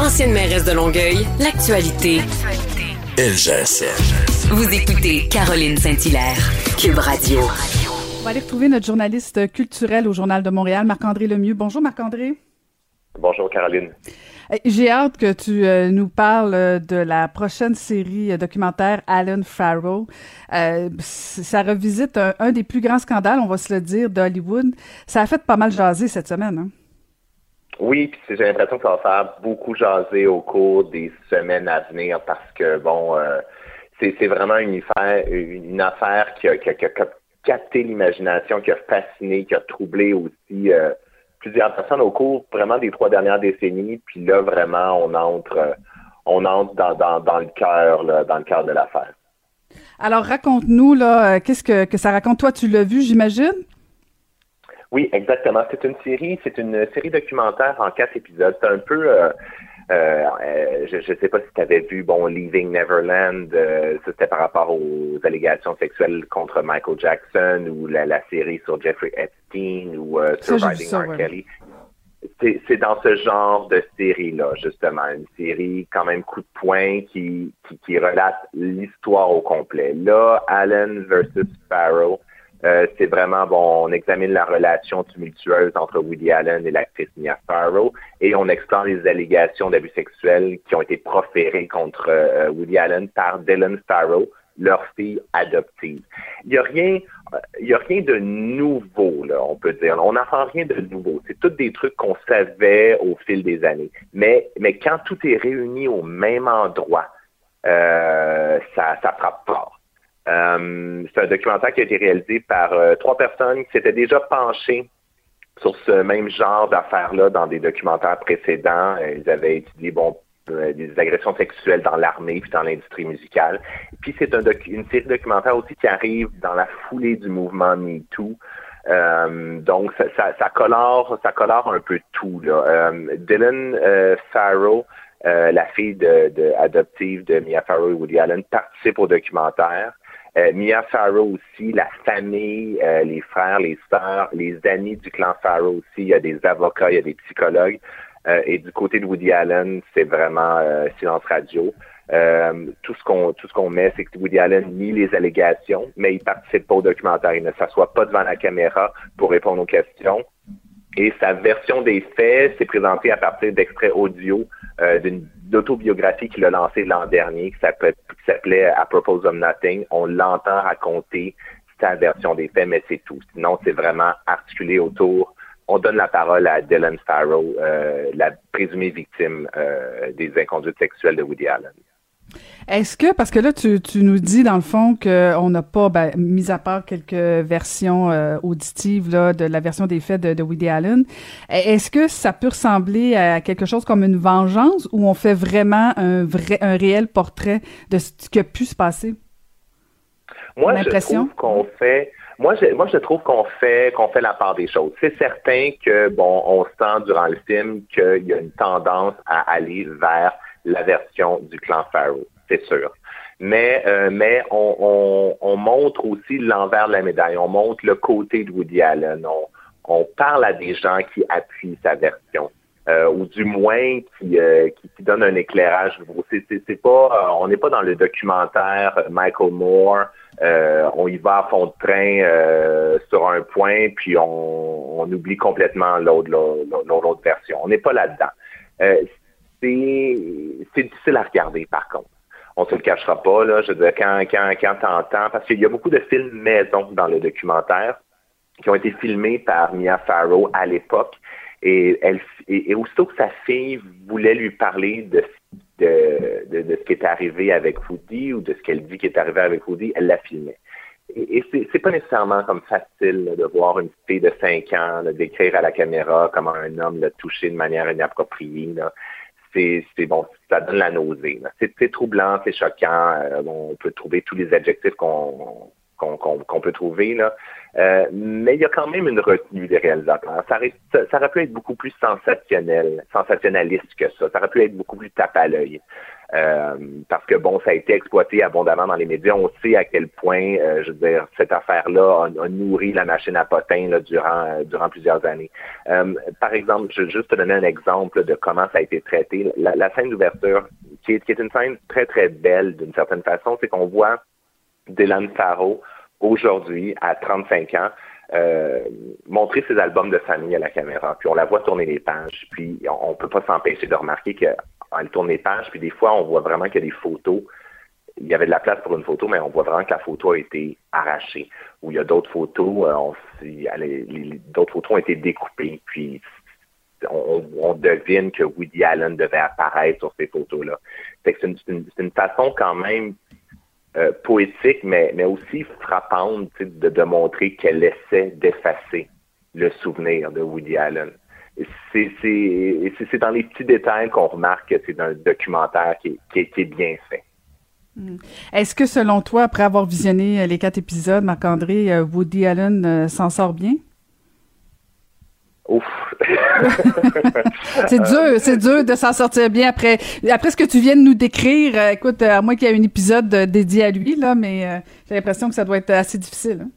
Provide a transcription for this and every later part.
Ancienne mairesse de Longueuil, l'actualité. LGSN. Vous écoutez Caroline Saint-Hilaire, Cube Radio. On va aller retrouver notre journaliste culturel au Journal de Montréal, Marc-André Lemieux. Bonjour Marc-André. Bonjour Caroline. J'ai hâte que tu euh, nous parles euh, de la prochaine série euh, documentaire Alan Farrow. ça revisite un, des plus grands scandales, on va se le dire, d'Hollywood. Ça a fait pas mal jaser cette semaine. Hein? Oui, puis j'ai l'impression que ça va faire beaucoup jaser au cours des semaines à venir parce que, bon, c'est vraiment une affaire, une affaire qui a, capté l'imagination, qui a fasciné, qui a troublé aussi plusieurs personnes au cours vraiment des trois dernières décennies. Puis là, vraiment, on entre, euh, on entre dans, dans, dans le cœur, dans le cœur de l'affaire. Alors, raconte-nous, là, euh, qu'est-ce que, que ça raconte? Toi, tu l'as vu, j'imagine? Oui, exactement. C'est une série, c'est une série documentaire en quatre épisodes. C'est un peu, euh, euh, euh, je ne sais pas si tu avais vu, bon, Leaving Neverland, euh, c'était par rapport aux allégations sexuelles contre Michael Jackson ou la, série sur Jeffrey Epstein ou Surviving R. Kelly. C'est dans ce genre de série-là, justement, une série quand même coup de poing qui, qui, qui relate l'histoire au complet. Là, Allen versus Sparrow, euh, c'est vraiment, bon, on examine la relation tumultueuse entre Woody Allen et l'actrice Mia Farrow et on explore les allégations d'abus sexuels qui ont été proférées contre euh, Woody Allen par Dylan Farrow, leur fille adoptive. Il n'y a rien, a rien de nouveau, là, on peut dire. On n'apprend rien de nouveau. C'est tous des trucs qu'on savait au fil des années. Mais, mais quand tout est réuni au même endroit, euh, ça, ça frappe fort. Euh, c'est un documentaire qui a été réalisé par euh, trois personnes qui s'étaient déjà penchées sur ce même genre d'affaires-là dans des documentaires précédents. Euh, ils avaient étudié des agressions sexuelles dans l'armée puis dans l'industrie musicale. Puis c'est un une série documentaire aussi qui arrive dans la foulée du mouvement MeToo. donc ça, colore, ça colore un peu tout. Dylan Farrow, la fille de, de, adoptive de Mia Farrow et Woody Allen, participe au documentaire. Euh, Mia Farrow aussi, la famille, euh, les frères, les sœurs, les amis du clan Farrow aussi. Il y a des avocats, il y a des psychologues. Euh, et du côté de Woody Allen, c'est vraiment silence radio. tout ce qu'on tout ce qu'on met, c'est que Woody Allen nie les allégations, mais il participe pas au documentaire. Il ne s'assoit pas devant la caméra pour répondre aux questions. Et sa version des faits s'est présentée à partir d'extraits audio d'une autobiographie qu'il a lancée l'an dernier, qui s'appelait A Propose of Nothing. On l'entend raconter sa version des faits, mais c'est tout. Sinon, c'est vraiment articulé autour. On donne la parole à Dylan Farrow, euh, la présumée victime euh, des inconduites sexuelles de Woody Allen. Est-ce que, parce que là, tu, tu nous dis dans le fond qu'on n'a pas, ben, mis à part quelques versions euh, auditives là, de la version des faits de, de Woody Allen, est-ce que ça peut ressembler à quelque chose comme une vengeance ou on fait vraiment un vrai, un réel portrait de ce qui a pu se passer? Moi, je trouve qu'on fait, moi, je, moi, je trouve qu'on fait, qu'on fait la part des choses. C'est certain que, bon, on sent durant le film qu'il y a une tendance à aller vers la version du clan Pharaoh, c'est sûr. Mais, euh, mais on, on, montre aussi l'envers de la médaille. On montre le côté de Woody Allen. On, on parle à des gens qui appuient sa version. Euh, ou du moins qui, euh, qui, qui, donne un éclairage. C'est, pas, on n'est pas dans le documentaire Michael Moore. on y va à fond de train sur un point, puis on, on oublie complètement l'autre, l'autre, version. On n'est pas là-dedans c'est difficile à regarder, par contre. On se le cachera pas, là. Je veux dire, quand, quand, quand t'entends, parce qu'il y a beaucoup de films maison dans le documentaire qui ont été filmés par Mia Farrow à l'époque. Et, elle, et, aussitôt que sa fille voulait lui parler de, de, de, ce qui est arrivé avec Woody ou de ce qu'elle dit qui est arrivé avec Woody, elle la filmait. Et, et c'est pas nécessairement comme facile de voir une fille de 5 ans décrire à la caméra comment un homme l'a touché de manière inappropriée. C'est bon, ça donne la nausée. C'est troublant, c'est choquant. Euh, on peut trouver tous les adjectifs qu'on qu'on peut trouver là. Euh, mais il y a quand même une retenue des réalisateurs. Ça aurait, ça, pu être beaucoup plus sensationnel, sensationnaliste que ça. Ça aurait pu être beaucoup plus tape à l'œil. Euh, parce que bon, ça a été exploité abondamment dans les médias. On sait à quel point, euh, je veux dire, cette affaire-là a, nourri la machine à potins là, durant euh, durant plusieurs années. par exemple, je vais juste te donner un exemple de comment ça a été traité. La, scène d'ouverture, qui est, qui est une scène très très belle d'une certaine façon, c'est qu'on voit Dylan Farrow aujourd'hui à 35 ans. Montrer ses albums de famille à la caméra, puis on la voit tourner les pages, puis on, on peut pas s'empêcher de remarquer que elle tourne les pages, puis des fois, on voit vraiment qu'il y a des photos. Il y avait de la place pour une photo, mais on voit vraiment que la photo a été arrachée. Ou il y a d'autres photos, euh, d'autres photos ont été découpées, puis on, devine que Woody Allen devait apparaître sur ces photos-là. C'est une, façon quand même euh, poétique, mais, mais aussi frappante de, de montrer qu'elle essaie d'effacer le souvenir de Woody Allen c'est dans les petits détails qu'on remarque que c'est un documentaire qui est, bien fait. Hmm. Est-ce que selon toi, après avoir visionné euh, les quatre épisodes, Marc-André, euh, Woody Allen s'en sort bien? Ouf. c'est dur, c'est dur de s'en sortir bien après après ce que tu viens de nous décrire. écoute, à moins qu'il y ait un épisode dédié à lui là, mais j'ai l'impression que ça doit être assez difficile. Hein.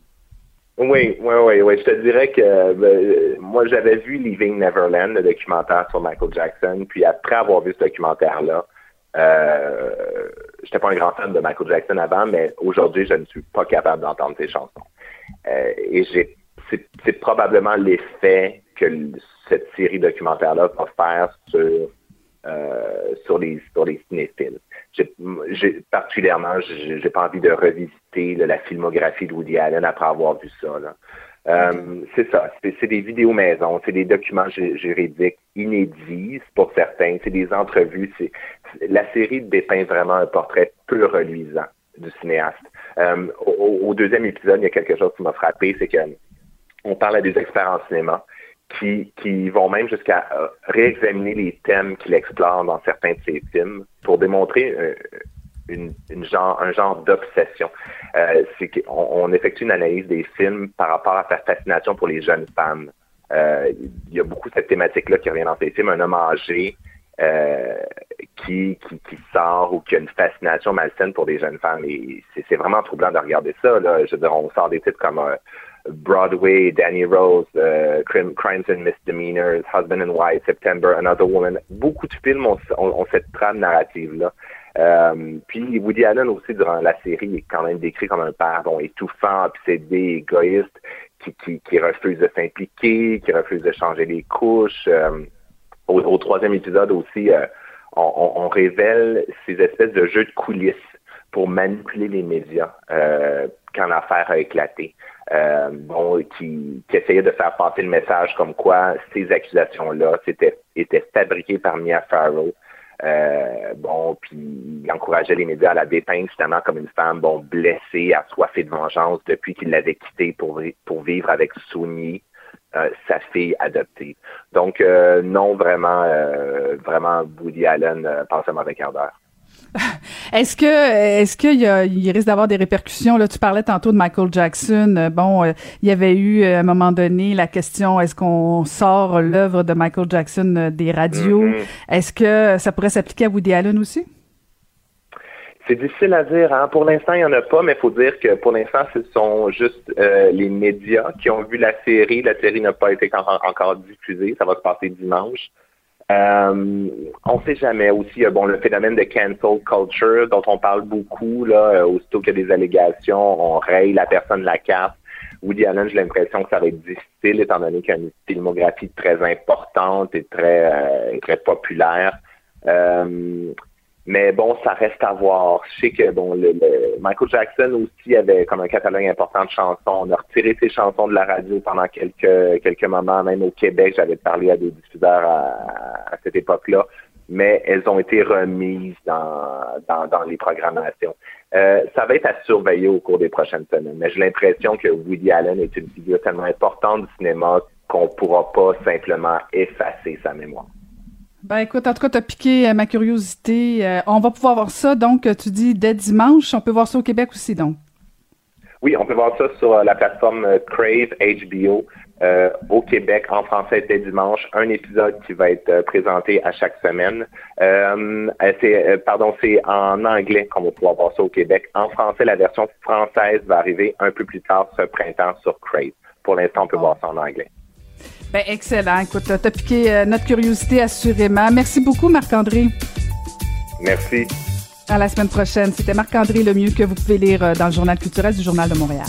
Oui, oui, oui, oui. Je te dirais que ben, moi, j'avais vu Leaving Neverland, le documentaire sur Michael Jackson, puis après avoir vu ce documentaire-là, euh, j'étais pas un grand fan de Michael Jackson avant, mais aujourd'hui, je ne suis pas capable d'entendre ses chansons. Euh, et j'ai, c'est, probablement l'effet que cette série documentaire-là va faire sur euh, sur les sur les cinéphiles. J'ai, particulièrement, j'ai, pas envie de revisiter la filmographie de Woody Allen après avoir vu ça. Euh, c'est ça, c'est, des vidéos maison, c'est des documents juridiques inédits pour certains, c'est des entrevues. La série dépeint vraiment un portrait peu reluisant du cinéaste. Euh, au, au, deuxième épisode, il y a quelque chose qui m'a frappé, c'est que on parle à des experts en cinéma qui, qui vont même jusqu'à euh, réexaminer les thèmes qu'il explore dans certains de ses films pour démontrer euh, une, une, genre, un genre d'obsession. Euh, c'est qu'on on effectue une analyse des films par rapport à sa fascination pour les jeunes femmes. Euh, il y a beaucoup cette thématique-là qui revient dans ses films, un homme âgé euh, qui, qui, qui, sort ou qui a une fascination malsaine pour des jeunes femmes. Et c'est vraiment troublant de regarder ça. Là. Je veux dire, on sort des titres comme Broadway, Danny Rose, uh, Crimes and Misdemeanors, Husband and Wife, September, Another Woman. Beaucoup de films ont, ont, cette trame narrative-là. Euh, puis Woody Allen aussi, durant la série, est quand même décrit comme un père étouffant, obsédé, égoïste, qui, qui, refuse de s'impliquer, qui refuse de changer les couches. Euh, au, troisième épisode aussi, euh, on, on, révèle ces espèces de jeux de coulisses pour manipuler les médias quand l'affaire a éclaté. Euh, bon, qui, qui, essayait de faire passer le message comme quoi ces accusations-là étaient, étaient fabriquées par Mia Farrow. Euh, bon, puis il encourageait les médias à la dépeindre justement comme une femme bon blessée, assoiffée de vengeance depuis qu'il l'avait quittée pour, pour vivre avec Souni, euh, sa fille adoptée. Donc euh, non, vraiment, euh, vraiment Woody Allen passe un mauvais quart. Est-ce que est-ce qu'il y a, il risque d'avoir des répercussions? Là Tu parlais tantôt de Michael Jackson. Euh, bon, euh, il y avait eu euh, à un moment donné la question est-ce qu'on sort l'œuvre de Michael Jackson des radios? Mm-hmm. Est-ce que ça pourrait s'appliquer à Woody Allen aussi? C'est difficile à dire. Hein? Pour l'instant, il n'y en a pas, mais il faut dire que pour l'instant, ce sont juste les médias qui ont vu la série. La série n'a pas été encore diffusée. Ça va se passer dimanche. Euh, on ne sait jamais aussi, bon, le phénomène de cancel culture dont on parle beaucoup, là, euh, aussitôt qu'il y a des allégations, on raye la personne la carte. Woody Allen, j'ai l'impression que ça va être difficile étant donné qu'il a une filmographie très importante et très, euh, très populaire. Euh, mais bon, ça reste à voir. Je sais que bon, le, Michael Jackson aussi avait comme un catalogue important de chansons. On a retiré ses chansons de la radio pendant quelques quelques moments, même au Québec, j'avais parlé à des diffuseurs à, cette époque-là, mais elles ont été remises dans, dans, dans les programmations. Euh, ça va être à surveiller au cours des prochaines semaines. Mais j'ai l'impression que Woody Allen est une figure tellement importante du cinéma qu'on pourra pas simplement effacer sa mémoire. Ben écoute, en tout cas, t'as piqué euh, ma curiosité. Euh, on va pouvoir voir ça, donc, tu dis dès dimanche. On peut voir ça au Québec aussi, donc. Oui, on peut voir ça sur euh, la plateforme Crave HBO. euh, au Québec en français dès dimanche, un épisode qui va être euh, présenté à chaque semaine. Euh, c'est, pardon, c'est en anglais qu'on va pouvoir voir ça au Québec. En français, la version française va arriver un peu plus tard ce printemps sur Crave. Pour l'instant, on peut voir ça en anglais. Ben, excellent. Écoute, t'as piqué notre curiosité assurément. Merci beaucoup, Marc-André. Merci. À la semaine prochaine. C'était Marc-André Lemieux que vous pouvez lire dans le Journal culturel du Journal de Montréal.